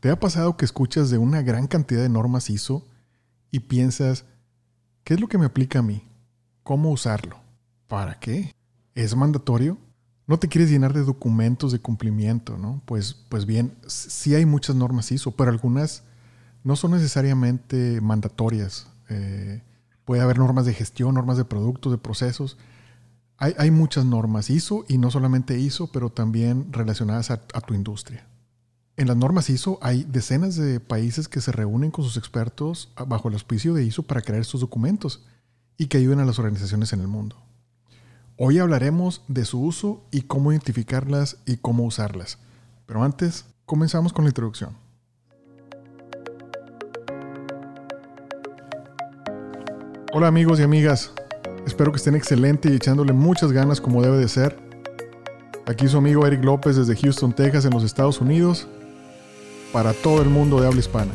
¿Te ha pasado que escuchas de una gran cantidad de normas ISO y piensas, ¿qué es lo que me aplica a mí? ¿Cómo usarlo? ¿Para qué? ¿Es mandatorio? No te quieres llenar de documentos de cumplimiento, ¿no? Pues, pues bien, sí hay muchas normas ISO, pero algunas no son necesariamente mandatorias. Eh, puede haber normas de gestión, normas de productos, de procesos. Hay, muchas normas ISO y no solamente ISO, pero también relacionadas a tu industria. En las normas ISO hay decenas de países que se reúnen con sus expertos bajo el auspicio de ISO para crear estos documentos y que ayuden a las organizaciones en el mundo. Hoy hablaremos de su uso y cómo identificarlas y cómo usarlas. Pero antes, comenzamos con la introducción. Hola amigos y amigas, espero que estén excelentes y echándole muchas ganas como debe de ser. Aquí su amigo Eric López desde Houston, Texas, en los Estados Unidos, para todo el mundo de habla hispana.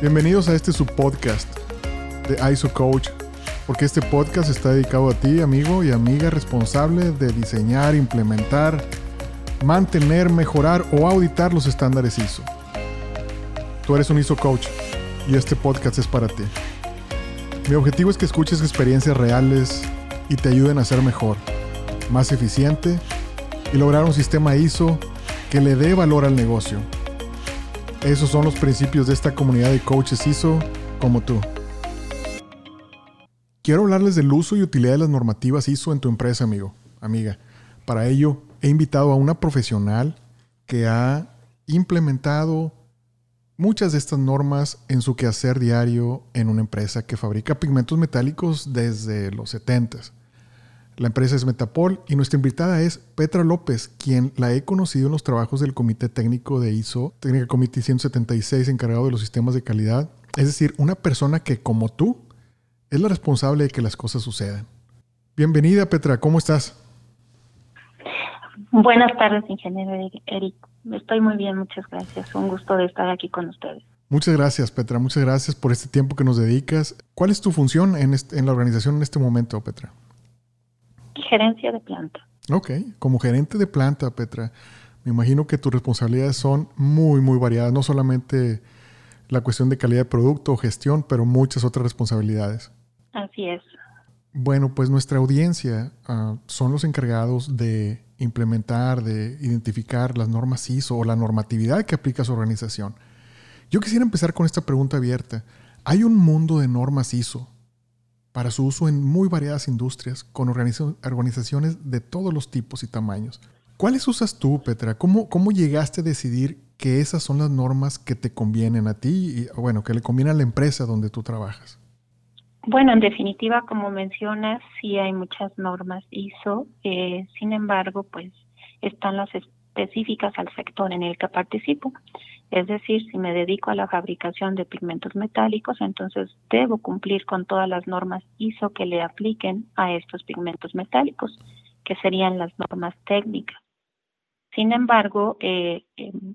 Bienvenidos a este subpodcast de ISO Coach, porque este podcast está dedicado a ti, amigo y amiga responsable de diseñar, implementar, mantener, mejorar o auditar los estándares ISO. Tú eres un ISO Coach y este podcast es para ti. Mi objetivo es que escuches experiencias reales y te ayuden a ser mejor, más eficiente y lograr un sistema ISO que le dé valor al negocio. Esos son los principios de esta comunidad de coaches ISO como tú. Quiero hablarles del uso y utilidad de las normativas ISO en tu empresa, amigo, amiga. Para ello, he invitado a una profesional que ha implementado muchas de estas normas en su quehacer diario en una empresa que fabrica pigmentos metálicos desde los 70 la empresa es Metapol y nuestra invitada es Petra López, quien la he conocido en los trabajos del Comité Técnico de ISO, Técnica Comité 176, encargado de los sistemas de calidad. Es decir, una persona que, como tú, es la responsable de que las cosas sucedan. Bienvenida, Petra, ¿cómo estás? Buenas tardes, ingeniero Eric. Estoy muy bien, muchas gracias. Un gusto de estar aquí con ustedes. Muchas gracias, Petra. Muchas gracias por este tiempo que nos dedicas. ¿Cuál es tu función en, en la organización en este momento, Petra? Gerencia de planta. Ok, como gerente de planta, Petra, me imagino que tus responsabilidades son muy, muy variadas, no solamente la cuestión de calidad de producto o gestión, pero muchas otras responsabilidades. Así es. Bueno, pues nuestra audiencia uh, son los encargados de implementar, de identificar las normas ISO o la normatividad que aplica su organización. Yo quisiera empezar con esta pregunta abierta. ¿Hay un mundo de normas ISO para su uso en muy variadas industrias, con organizaciones de todos los tipos y tamaños. ¿Cuáles usas tú, Petra? ¿Cómo, ¿Cómo llegaste a decidir que esas son las normas que te convienen a ti y, bueno, que le convienen a la empresa donde tú trabajas? Bueno, en definitiva, como mencionas, sí hay muchas normas ISO, eh, sin embargo, pues están las específicas al sector en el que participo. Es decir, si me dedico a la fabricación de pigmentos metálicos, entonces debo cumplir con todas las normas ISO que le apliquen a estos pigmentos metálicos, que serían las normas técnicas. Sin embargo, eh, em,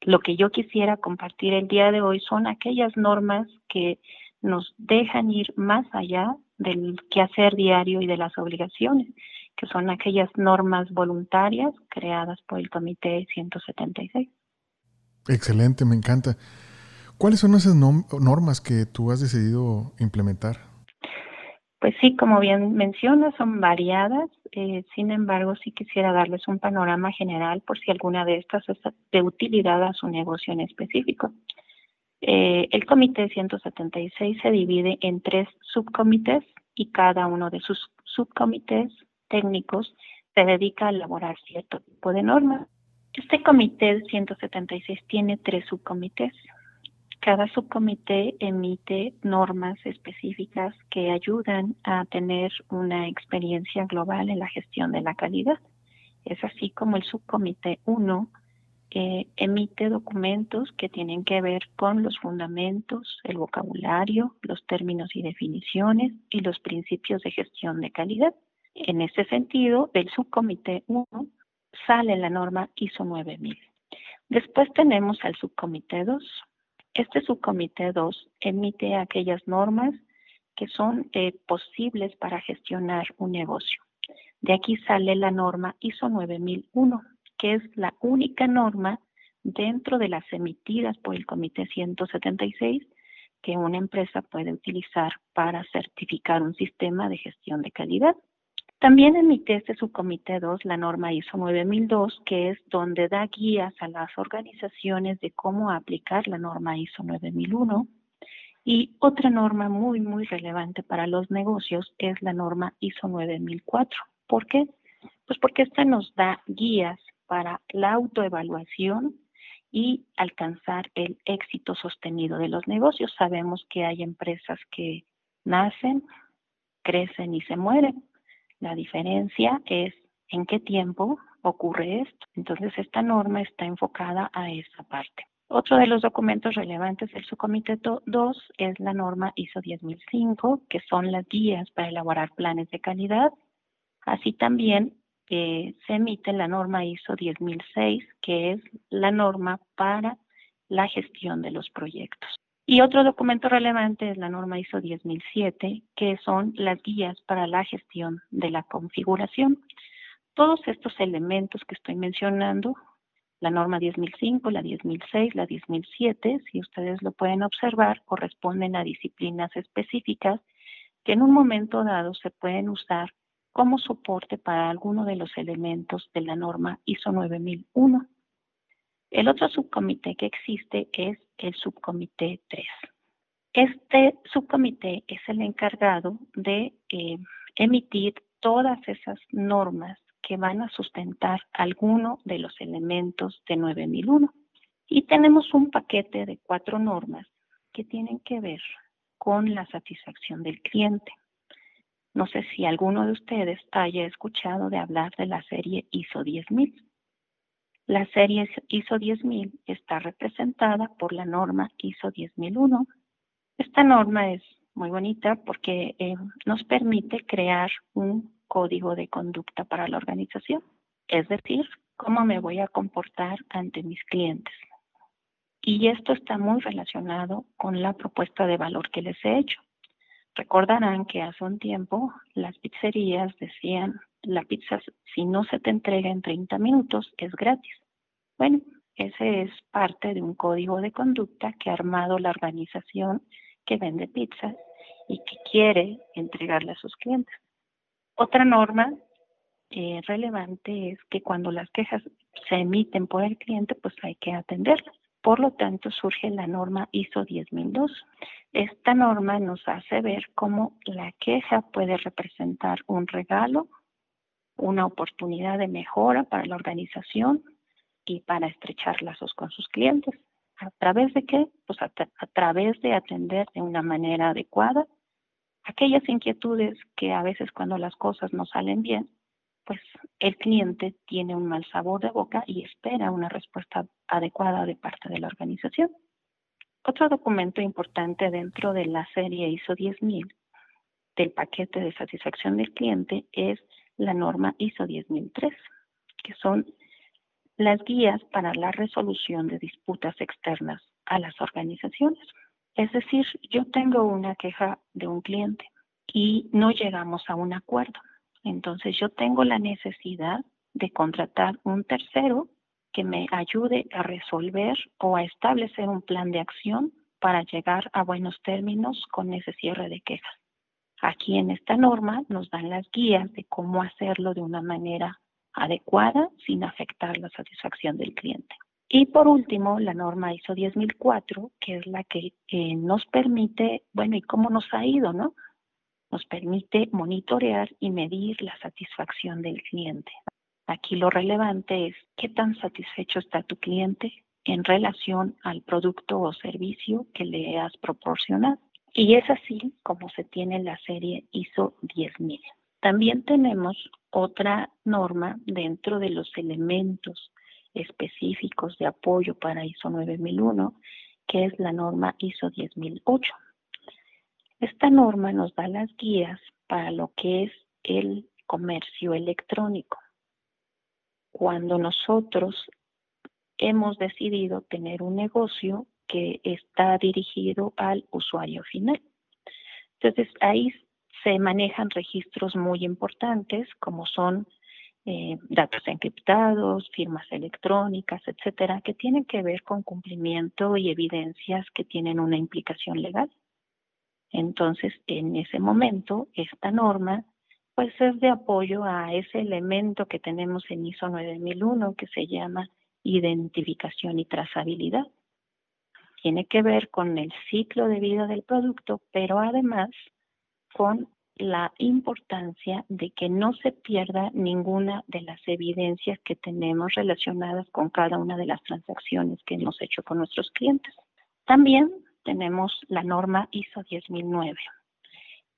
lo que yo quisiera compartir el día de hoy son aquellas normas que nos dejan ir más allá del quehacer diario y de las obligaciones, que son aquellas normas voluntarias creadas por el Comité 176. Excelente, me encanta. ¿Cuáles son esas normas que tú has decidido implementar? Pues sí, como bien mencionas, son variadas. Eh, sin embargo, sí quisiera darles un panorama general por si alguna de estas es de utilidad a su negocio en específico. Eh, el comité 176 se divide en tres subcomités y cada uno de sus subcomités técnicos se dedica a elaborar cierto tipo de normas. Este comité 176 tiene tres subcomités. Cada subcomité emite normas específicas que ayudan a tener una experiencia global en la gestión de la calidad. Es así como el subcomité 1 eh, emite documentos que tienen que ver con los fundamentos, el vocabulario, los términos y definiciones y los principios de gestión de calidad. En ese sentido, el subcomité 1 sale la norma ISO 9000. Después tenemos al subcomité 2. Este subcomité 2 emite aquellas normas que son eh, posibles para gestionar un negocio. De aquí sale la norma ISO 9001, que es la única norma dentro de las emitidas por el Comité 176 que una empresa puede utilizar para certificar un sistema de gestión de calidad. También emite este subcomité 2 la norma ISO 9002, que es donde da guías a las organizaciones de cómo aplicar la norma ISO 9001. Y otra norma muy, muy relevante para los negocios es la norma ISO 9004. ¿Por qué? Pues porque esta nos da guías para la autoevaluación y alcanzar el éxito sostenido de los negocios. Sabemos que hay empresas que nacen, crecen y se mueren la diferencia es en qué tiempo ocurre esto. Entonces, esta norma está enfocada a esa parte. Otro de los documentos relevantes del subcomité 2 es la norma ISO 10005, que son las guías para elaborar planes de calidad. Así también eh, se emite la norma ISO 10006, que es la norma para la gestión de los proyectos. Y otro documento relevante es la norma ISO 10007, que son las guías para la gestión de la configuración. Todos estos elementos que estoy mencionando, la norma 10005, la 10006, la 10007, si ustedes lo pueden observar, corresponden a disciplinas específicas que en un momento dado se pueden usar como soporte para alguno de los elementos de la norma ISO 9001. El otro subcomité que existe es el subcomité 3. Este subcomité es el encargado de eh, emitir todas esas normas que van a sustentar alguno de los elementos de 9001. Y tenemos un paquete de cuatro normas que tienen que ver con la satisfacción del cliente. No sé si alguno de ustedes haya escuchado de hablar de la serie ISO 10000. La serie ISO 10000 está representada por la norma ISO 10001. Esta norma es muy bonita porque eh, nos permite crear un código de conducta para la organización, es decir, cómo me voy a comportar ante mis clientes. Y esto está muy relacionado con la propuesta de valor que les he hecho. Recordarán que hace un tiempo las pizzerías decían, la pizza si no se te entrega en 30 minutos es gratis. Bueno, ese es parte de un código de conducta que ha armado la organización que vende pizzas y que quiere entregarle a sus clientes. Otra norma eh, relevante es que cuando las quejas se emiten por el cliente, pues hay que atenderlas. Por lo tanto, surge la norma ISO 10002. Esta norma nos hace ver cómo la queja puede representar un regalo, una oportunidad de mejora para la organización y para estrechar lazos con sus clientes. ¿A través de qué? Pues a, través de atender de una manera adecuada aquellas inquietudes que a veces cuando las cosas no salen bien, pues el cliente tiene un mal sabor de boca y espera una respuesta adecuada de parte de la organización. Otro documento importante dentro de la serie ISO 10000 del paquete de satisfacción del cliente es la norma ISO 10003, que son las guías para la resolución de disputas externas a las organizaciones. Es decir, yo tengo una queja de un cliente y no llegamos a un acuerdo. Entonces yo tengo la necesidad de contratar un tercero que me ayude a resolver o a establecer un plan de acción para llegar a buenos términos con ese cierre de quejas. Aquí en esta norma nos dan las guías de cómo hacerlo de una manera adecuada sin afectar la satisfacción del cliente. Y por último, la norma ISO 10004, que es la que nos permite, bueno, ¿y cómo nos ha ido, no? Nos permite monitorear y medir la satisfacción del cliente. Aquí lo relevante es qué tan satisfecho está tu cliente en relación al producto o servicio que le has proporcionado. Y es así como se tiene la serie ISO 10000. También tenemos otra norma dentro de los elementos específicos de apoyo para ISO 9001, que es la norma ISO 10008. Esta norma nos da las guías para lo que es el comercio electrónico. Cuando nosotros hemos decidido tener un negocio que está dirigido al usuario final. Entonces ahí se manejan registros muy importantes como son eh, datos encriptados, firmas electrónicas, etcétera, que tienen que ver con cumplimiento y evidencias que tienen una implicación legal. Entonces, en ese momento, esta norma pues es de apoyo a ese elemento que tenemos en ISO 9001 que se llama identificación y trazabilidad. Tiene que ver con el ciclo de vida del producto, pero además con la importancia de que no se pierda ninguna de las evidencias que tenemos relacionadas con cada una de las transacciones que hemos hecho con nuestros clientes. También tenemos la norma ISO 10009.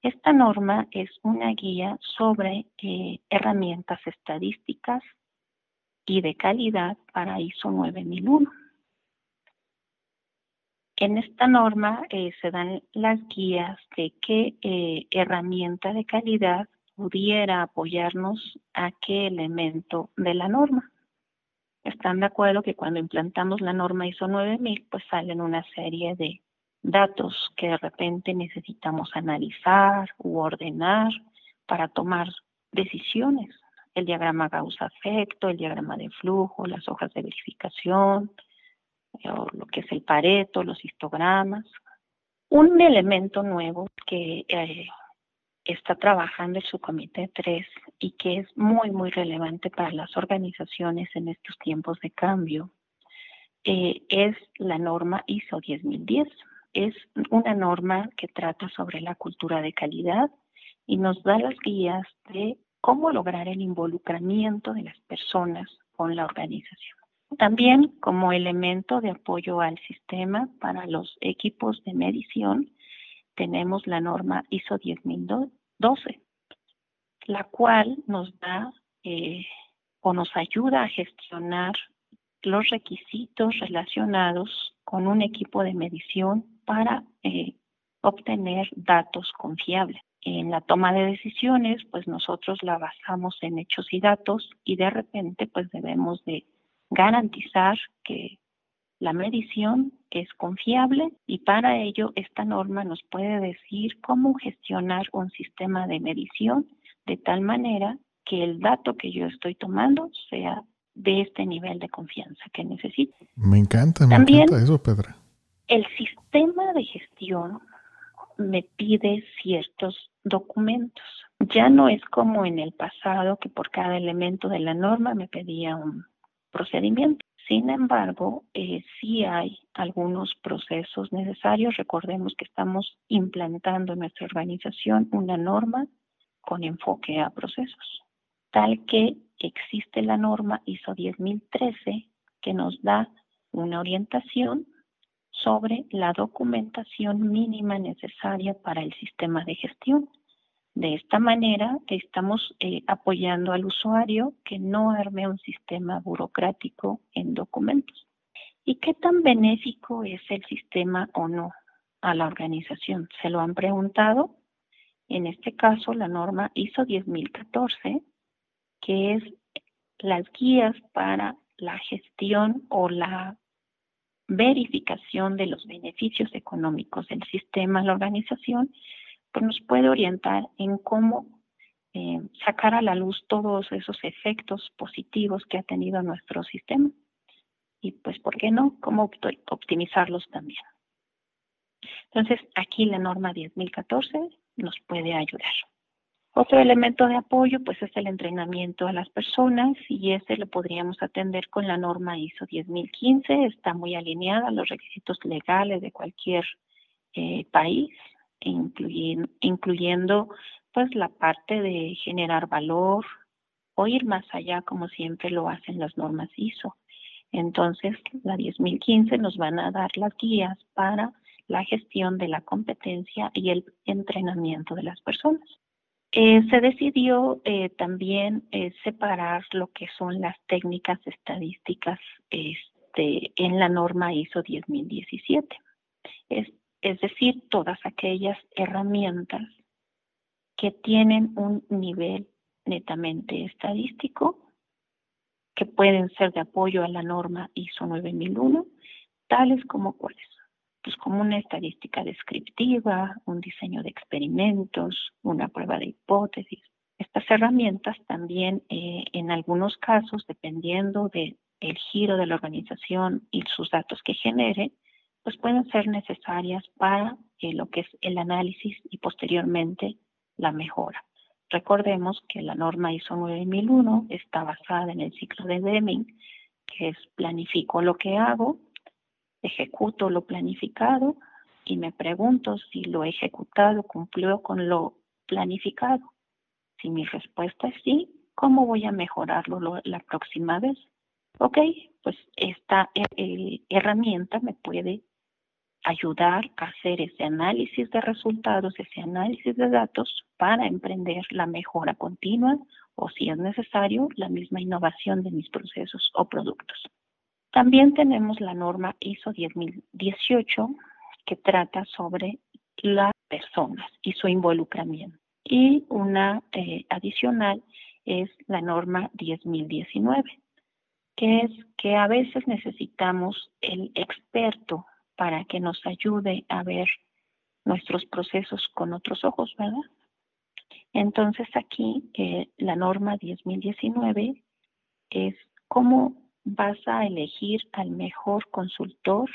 Esta norma es una guía sobre eh, herramientas estadísticas y de calidad para ISO 9001. En esta norma eh, se dan las guías de qué eh, herramienta de calidad pudiera apoyarnos a qué elemento de la norma. Están de acuerdo que cuando implantamos la norma ISO 9000, pues salen una serie de datos que de repente necesitamos analizar u ordenar para tomar decisiones. El diagrama causa-efecto, el diagrama de flujo, las hojas de verificación, lo que es el pareto, los histogramas. Un elemento nuevo que eh, está trabajando el subcomité 3 y que es muy, muy relevante para las organizaciones en estos tiempos de cambio eh, es la norma ISO 10010. Es una norma que trata sobre la cultura de calidad y nos da las guías de cómo lograr el involucramiento de las personas con la organización. También como elemento de apoyo al sistema para los equipos de medición tenemos la norma ISO 10012, la cual nos da eh, o nos ayuda a gestionar los requisitos relacionados con un equipo de medición para eh, obtener datos confiables. En la toma de decisiones, pues nosotros la basamos en hechos y datos y de repente pues debemos de garantizar que la medición es confiable y para ello esta norma nos puede decir cómo gestionar un sistema de medición de tal manera que el dato que yo estoy tomando sea de este nivel de confianza que necesito. Me encanta, me encanta eso, Pedra. El sistema de gestión me pide ciertos documentos. Ya no es como en el pasado que por cada elemento de la norma me pedía un procedimiento. Sin embargo, eh, sí hay algunos procesos necesarios. Recordemos que estamos implantando en nuestra organización una norma con enfoque a procesos, tal que existe la norma ISO 10013 que nos da una orientación sobre la documentación mínima necesaria para el sistema de gestión de esta manera estamos eh, apoyando al usuario que no arme un sistema burocrático en documentos. ¿Y qué tan benéfico es el sistema o no a la organización? ¿Se lo han preguntado? En este caso, la norma ISO 10014, que es las guías para la gestión o la verificación de los beneficios económicos del sistema a la organización, pues nos puede orientar en cómo eh, sacar a la luz todos esos efectos positivos que ha tenido nuestro sistema. Y pues, ¿por qué no? ¿Cómo optimizarlos también? Entonces, aquí la norma 10.014 nos puede ayudar. Otro elemento de apoyo, pues, es el entrenamiento a las personas y ese lo podríamos atender con la norma ISO 10.015. Está muy alineada a los requisitos legales de cualquier eh, país incluyendo, pues la parte de generar valor o ir más allá como siempre lo hacen las normas ISO. Entonces, la 10.015 nos van a dar las guías para la gestión de la competencia y el entrenamiento de las personas. Eh, se decidió eh, también eh, separar lo que son las técnicas estadísticas este, en la norma ISO 10017. Es, es decir, todas aquellas herramientas que tienen un nivel netamente estadístico, que pueden ser de apoyo a la norma ISO 9001, tales como cuáles. Pues como una estadística descriptiva, un diseño de experimentos, una prueba de hipótesis, Estas herramientas también eh, en algunos casos, dependiendo del giro de la organización y sus datos que genere, pues pueden ser necesarias para eh, lo que es el análisis y posteriormente la mejora. Recordemos que la norma ISO 9001 está basada en el ciclo de Deming, que es planifico lo que hago, ejecuto lo planificado y me pregunto si lo ejecutado cumplió con lo planificado. Si mi respuesta es sí, ¿cómo voy a mejorarlo la próxima vez? Ok, pues esta eh, herramienta me puede ayudar a hacer ese análisis de resultados, ese análisis de datos para emprender la mejora continua o si es necesario la misma innovación de mis procesos o productos. También tenemos la norma ISO 10018 que trata sobre las personas y su involucramiento. Y una eh, adicional es la norma 10019, que es que a veces necesitamos el experto para que nos ayude a ver nuestros procesos con otros ojos, ¿verdad? Entonces aquí eh, la norma 10.019 es cómo vas a elegir al mejor consultor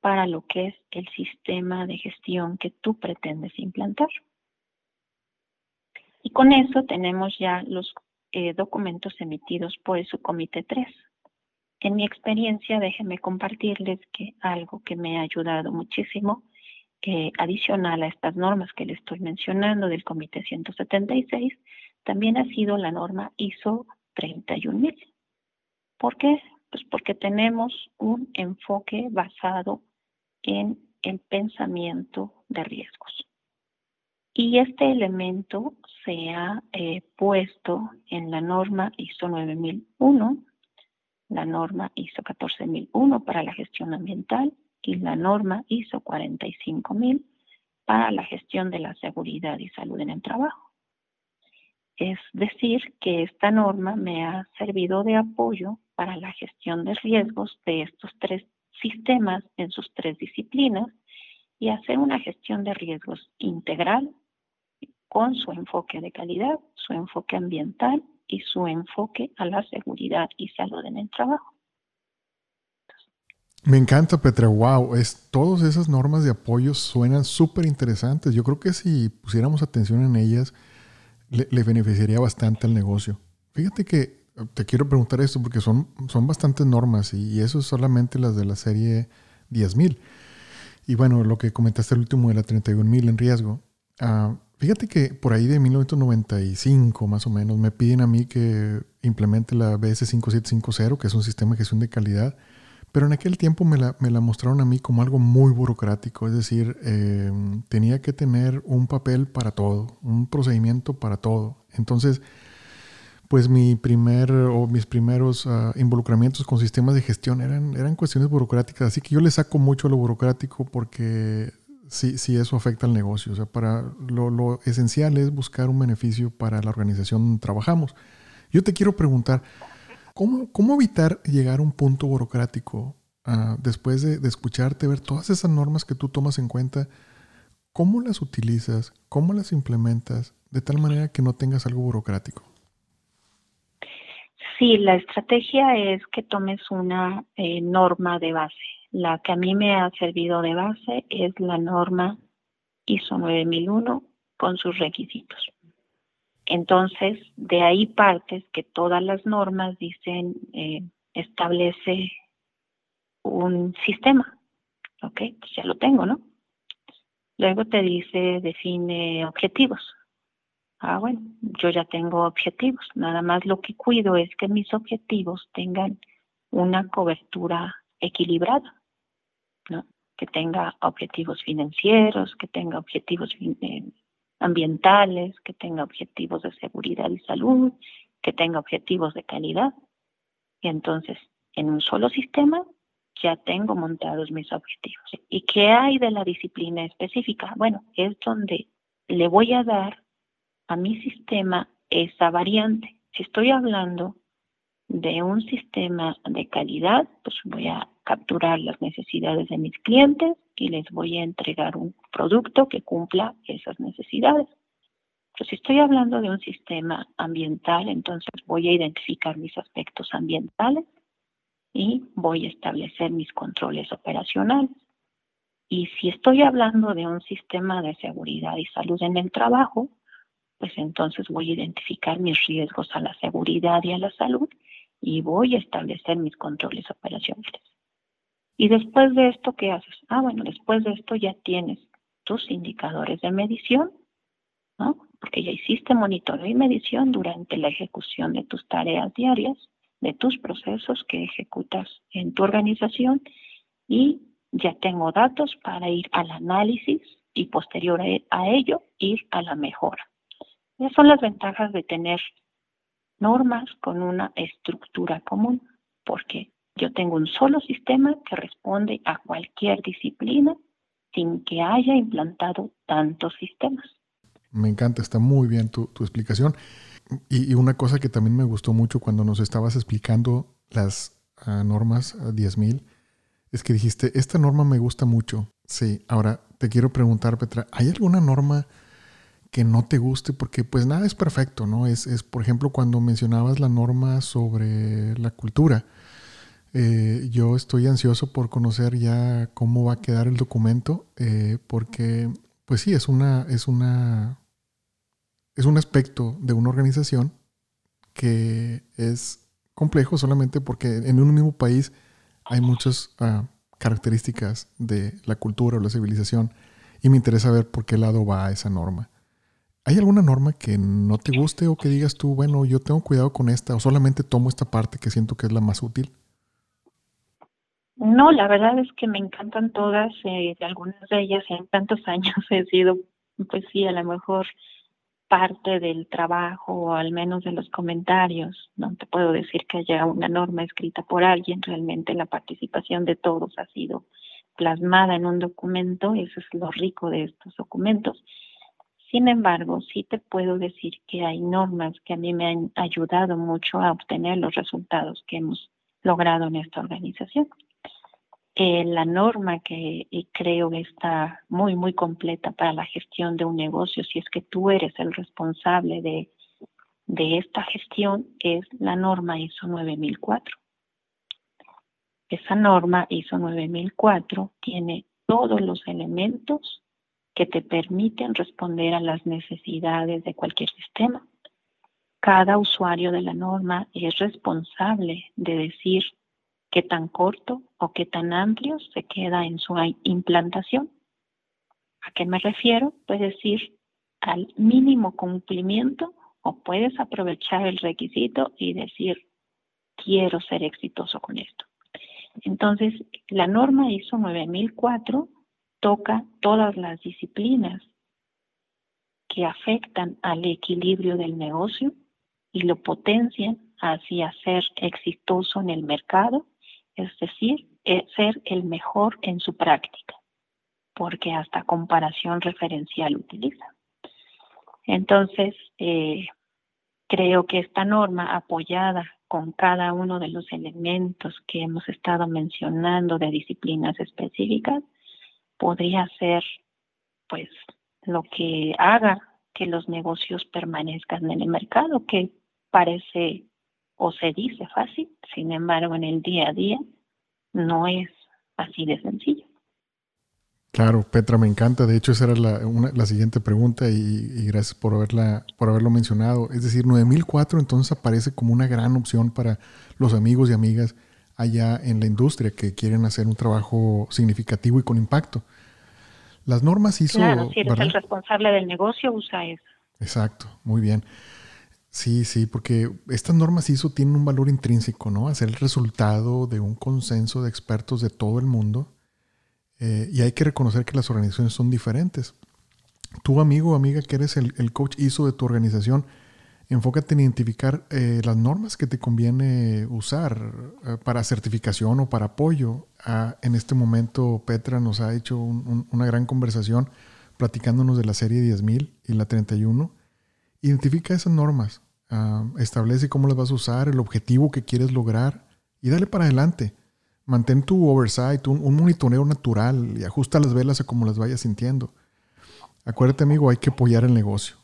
para lo que es el sistema de gestión que tú pretendes implantar. Y con eso tenemos ya los eh, documentos emitidos por el subcomité 3. En mi experiencia, déjenme compartirles que algo que me ha ayudado muchísimo, adicional a estas normas que les estoy mencionando del Comité 176, también ha sido la norma ISO 31000. ¿Por qué? Pues porque tenemos un enfoque basado en el pensamiento de riesgos. Y este elemento se ha eh, puesto en la norma ISO 9001 la norma ISO 14001 para la gestión ambiental y la norma ISO 45000 para la gestión de la seguridad y salud en el trabajo. Es decir, que esta norma me ha servido de apoyo para la gestión de riesgos de estos tres sistemas en sus tres disciplinas y hacer una gestión de riesgos integral con su enfoque de calidad, su enfoque ambiental y su enfoque a la seguridad y salud en el trabajo. Me encanta, Petra. Wow, es, todas esas normas de apoyo suenan súper interesantes. Yo creo que si pusiéramos atención en ellas, le, beneficiaría bastante al negocio. Fíjate que te quiero preguntar esto porque son, son bastantes normas y, eso es solamente las de la serie 10.000. Y bueno, lo que comentaste el último de la 31.000 en riesgo. Uh, Fíjate que por ahí de 1995 más o menos me piden a mí que implemente la BS5750, que es un sistema de gestión de calidad, pero en aquel tiempo me la, mostraron a mí como algo muy burocrático, es decir, eh, tenía que tener un papel para todo, un procedimiento para todo. Entonces, pues mi primer o mis primeros ah, involucramientos con sistemas de gestión eran, eran cuestiones burocráticas, así que yo le saco mucho a lo burocrático porque si, eso afecta al negocio. O sea, para lo, esencial es buscar un beneficio para la organización donde trabajamos. Yo te quiero preguntar, ¿cómo, cómo evitar llegar a un punto burocrático ah, después de, de, escucharte, ver todas esas normas que tú tomas en cuenta? ¿Cómo las utilizas? ¿Cómo las implementas de tal manera que no tengas algo burocrático? Sí, la estrategia es que tomes una eh, norma de base la que a mí me ha servido de base es la norma ISO 9001 con sus requisitos. Entonces, de ahí partes que todas las normas dicen, eh, establece un sistema. ¿Ok? Pues ya lo tengo, ¿no? Luego te dice, define objetivos. Ah, bueno, yo ya tengo objetivos. Nada más lo que cuido es que mis objetivos tengan una cobertura equilibrada que tenga objetivos financieros, que tenga objetivos eh, ambientales, que tenga objetivos de seguridad y salud, que tenga objetivos de calidad. Y entonces, en un solo sistema, ya tengo montados mis objetivos. ¿Y qué hay de la disciplina específica? Bueno, es donde le voy a dar a mi sistema esa variante. Si estoy hablando de un sistema de calidad, pues voy a capturar las necesidades de mis clientes y les voy a entregar un producto que cumpla esas necesidades. si estoy hablando de un sistema ambiental, entonces voy a identificar mis aspectos ambientales y voy a establecer mis controles operacionales. Y si estoy hablando de un sistema de seguridad y salud en el trabajo, pues entonces voy a identificar mis riesgos a la seguridad y a la salud y voy a establecer mis controles operacionales. Y después de esto, ¿qué haces? Ah, bueno, después de esto ya tienes tus indicadores de medición, ¿no? Porque ya hiciste monitoreo y medición durante la ejecución de tus tareas diarias, de tus procesos que ejecutas en tu organización y ya tengo datos para ir al análisis y posterior a ello ir a la mejora. Esas son las ventajas de tener normas con una estructura común, porque yo tengo un solo sistema que responde a cualquier disciplina sin que haya implantado tantos sistemas. Me encanta, está muy bien tu, explicación. Y, una cosa que también me gustó mucho cuando nos estabas explicando las ah, normas 10.000 es que dijiste, esta norma me gusta mucho. Sí, ahora te quiero preguntar, Petra, ¿hay alguna norma que no te guste? Porque pues nada es perfecto, ¿no? Es, es por ejemplo, cuando mencionabas la norma sobre la cultura. Eh, yo estoy ansioso por conocer ya cómo va a quedar el documento, eh, porque pues sí, es una, es una, es un aspecto de una organización que es complejo solamente porque en un mismo país hay muchas ah, características de la cultura o la civilización y me interesa ver por qué lado va esa norma. ¿Hay alguna norma que no te guste o que digas tú, bueno, yo tengo cuidado con esta o solamente tomo esta parte que siento que es la más útil? No, la verdad es que me encantan todas, eh, algunas de ellas en tantos años he sido, pues sí, a lo mejor parte del trabajo o al menos de los comentarios. No te puedo decir que haya una norma escrita por alguien, realmente la participación de todos ha sido plasmada en un documento, eso es lo rico de estos documentos. Sin embargo, sí te puedo decir que hay normas que a mí me han ayudado mucho a obtener los resultados que hemos logrado en esta organización. Eh, la norma que creo que está muy, muy completa para la gestión de un negocio, si es que tú eres el responsable de, de esta gestión, es la norma ISO 9004. Esa norma ISO 9004 tiene todos los elementos que te permiten responder a las necesidades de cualquier sistema. Cada usuario de la norma es responsable de decir qué tan corto o qué tan amplio se queda en su implantación. ¿A qué me refiero? Puedes decir al mínimo cumplimiento o puedes aprovechar el requisito y decir, quiero ser exitoso con esto. Entonces, la norma ISO 9004 toca todas las disciplinas que afectan al equilibrio del negocio y lo potencian hacia ser exitoso en el mercado es decir, eh, ser el mejor en su práctica, porque hasta comparación referencial utiliza. Entonces, eh, creo que esta norma apoyada con cada uno de los elementos que hemos estado mencionando de disciplinas específicas, podría ser pues lo que haga que los negocios permanezcan en el mercado, que parece o se dice fácil, sin embargo en el día a día no es así de sencillo. Claro, Petra, me encanta. De hecho, esa era la, la siguiente pregunta y, gracias por, haberla, por haberlo mencionado. Es decir, 9004 entonces aparece como una gran opción para los amigos y amigas allá en la industria que quieren hacer un trabajo significativo y con impacto. Las normas ISO... Claro, si eres el responsable del negocio, usa eso. Exacto, muy bien. Sí, sí, porque estas normas ISO tienen un valor intrínseco, ¿no? Hacer el resultado de un consenso de expertos de todo el mundo. Eh, y hay que reconocer que las organizaciones son diferentes. Tú, amigo o amiga, que eres el, coach ISO de tu organización, enfócate en identificar eh, las normas que te conviene usar eh, para certificación o para apoyo. Ah, en este momento, Petra nos ha hecho una gran conversación platicándonos de la serie 10.000 y la 31 Identifica esas normas, ah, establece cómo las vas a usar, el objetivo que quieres lograr y dale para adelante. Mantén tu oversight, un, monitoreo natural y ajusta las velas a como las vayas sintiendo. Acuérdate, amigo, hay que apoyar el negocio.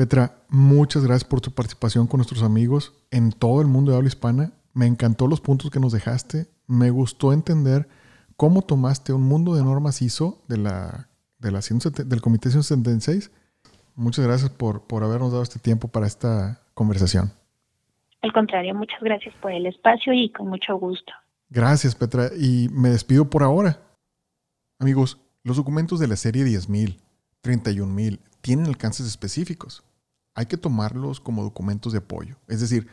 Petra, muchas gracias por tu participación con nuestros amigos en todo el mundo de habla hispana. Me encantó los puntos que nos dejaste. Me gustó entender cómo tomaste un mundo de normas ISO de la, de la del Comité 176. Muchas gracias por, por habernos dado este tiempo para esta conversación. Al contrario, muchas gracias por el espacio y con mucho gusto. Gracias, Petra. Y me despido por ahora. Amigos, los documentos de la serie 10.000, 31.000 tienen alcances específicos. Hay que tomarlos como documentos de apoyo. Es decir,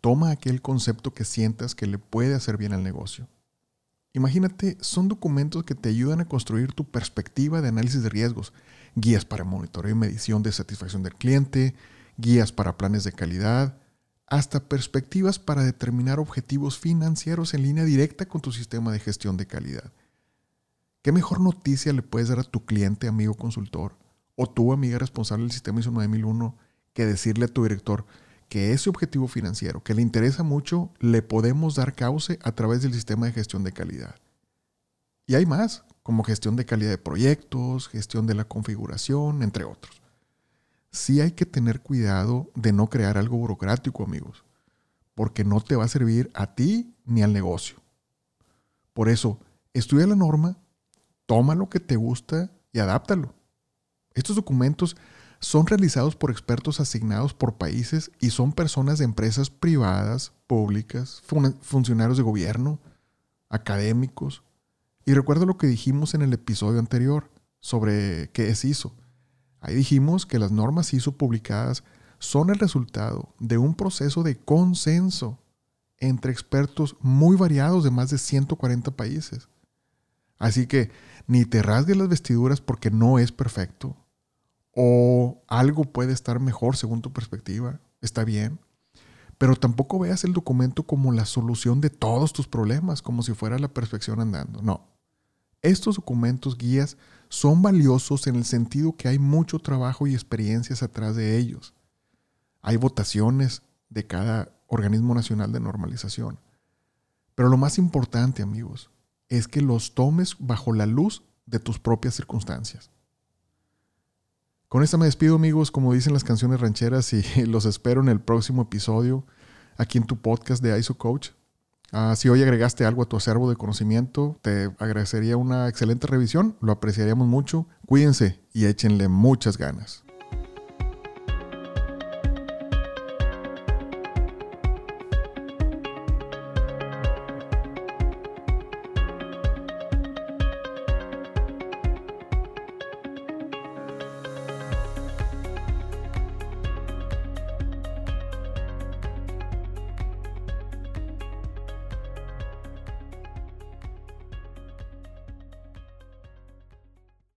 toma aquel concepto que sientas que le puede hacer bien al negocio. Imagínate, son documentos que te ayudan a construir tu perspectiva de análisis de riesgos, guías para monitoreo y medición de satisfacción del cliente, guías para planes de calidad, hasta perspectivas para determinar objetivos financieros en línea directa con tu sistema de gestión de calidad. ¿Qué mejor noticia le puedes dar a tu cliente, amigo consultor, o tu amiga responsable del sistema ISO 9001 que decirle a tu director que ese objetivo financiero que le interesa mucho le podemos dar cauce a través del sistema de gestión de calidad? Y hay más, como gestión de calidad de proyectos, gestión de la configuración, entre otros sí hay que tener cuidado de no crear algo burocrático, amigos, porque no te va a servir a ti ni al negocio. Por eso, estudia la norma, toma lo que te gusta y adáptalo. Estos documentos son realizados por expertos asignados por países y son personas de empresas privadas, públicas, funcionarios de gobierno, académicos. Y recuerdo lo que dijimos en el episodio anterior sobre qué es ISO. Ahí dijimos que las normas ISO publicadas son el resultado de un proceso de consenso entre expertos muy variados de más de 140 países. Así que ni te rasgues las vestiduras porque no es perfecto. O algo puede estar mejor según tu perspectiva. Está bien. Pero tampoco veas el documento como la solución de todos tus problemas, como si fuera la perfección andando. No. Estos documentos guías son valiosos en el sentido que hay mucho trabajo y experiencias atrás de ellos. Hay votaciones de cada organismo nacional de normalización. Pero lo más importante, amigos, es que los tomes bajo la luz de tus propias circunstancias. Con esta me despido, amigos, como dicen las canciones rancheras, y los espero en el próximo episodio aquí en tu podcast de ISO Coach. Ah, si hoy agregaste algo a tu acervo de conocimiento, te agradecería una excelente revisión, lo apreciaríamos mucho. Cuídense y échenle muchas ganas.